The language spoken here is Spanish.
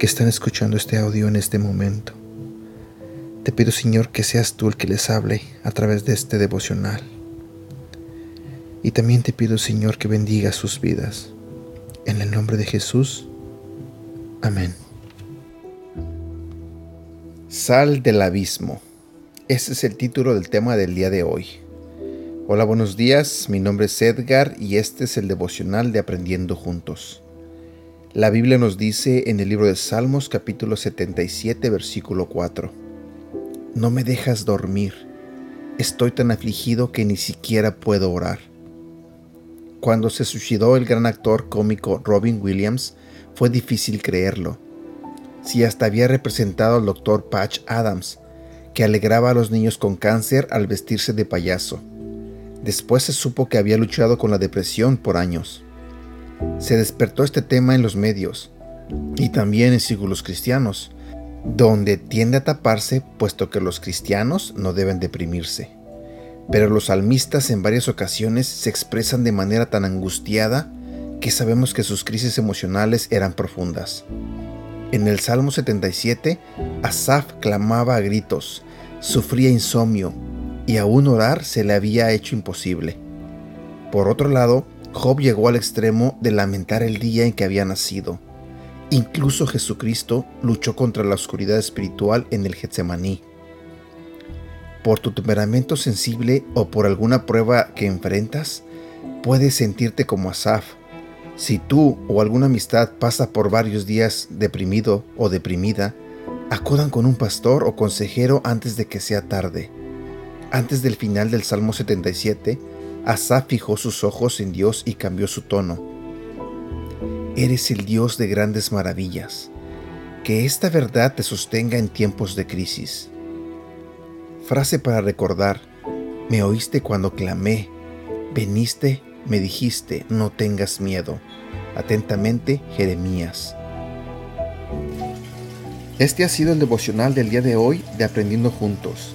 que están escuchando este audio en este momento. Te pido, Señor, que seas tú el que les hable a través de este devocional. Y también te pido, Señor, que bendiga sus vidas. En el nombre de Jesús. Amén. Sal del abismo. Ese es el título del tema del día de hoy. Hola, buenos días. Mi nombre es Edgar y este es el devocional de Aprendiendo Juntos. La Biblia nos dice en el libro de Salmos capítulo 77 versículo 4. No me dejas dormir. Estoy tan afligido que ni siquiera puedo orar. Cuando se suicidó el gran actor cómico Robin Williams, fue difícil creerlo si hasta había representado al doctor Patch Adams, que alegraba a los niños con cáncer al vestirse de payaso. Después se supo que había luchado con la depresión por años. Se despertó este tema en los medios y también en círculos cristianos, donde tiende a taparse puesto que los cristianos no deben deprimirse. Pero los salmistas en varias ocasiones se expresan de manera tan angustiada que sabemos que sus crisis emocionales eran profundas. En el Salmo 77, Asaf clamaba a gritos, sufría insomnio y aún orar se le había hecho imposible. Por otro lado, Job llegó al extremo de lamentar el día en que había nacido. Incluso Jesucristo luchó contra la oscuridad espiritual en el Getsemaní. Por tu temperamento sensible o por alguna prueba que enfrentas, puedes sentirte como Asaf, si tú o alguna amistad pasa por varios días deprimido o deprimida, acudan con un pastor o consejero antes de que sea tarde. Antes del final del Salmo 77, Asaf fijó sus ojos en Dios y cambió su tono. Eres el Dios de grandes maravillas. Que esta verdad te sostenga en tiempos de crisis. Frase para recordar. Me oíste cuando clamé. Veniste me dijiste, no tengas miedo. Atentamente, Jeremías. Este ha sido el devocional del día de hoy de Aprendiendo Juntos.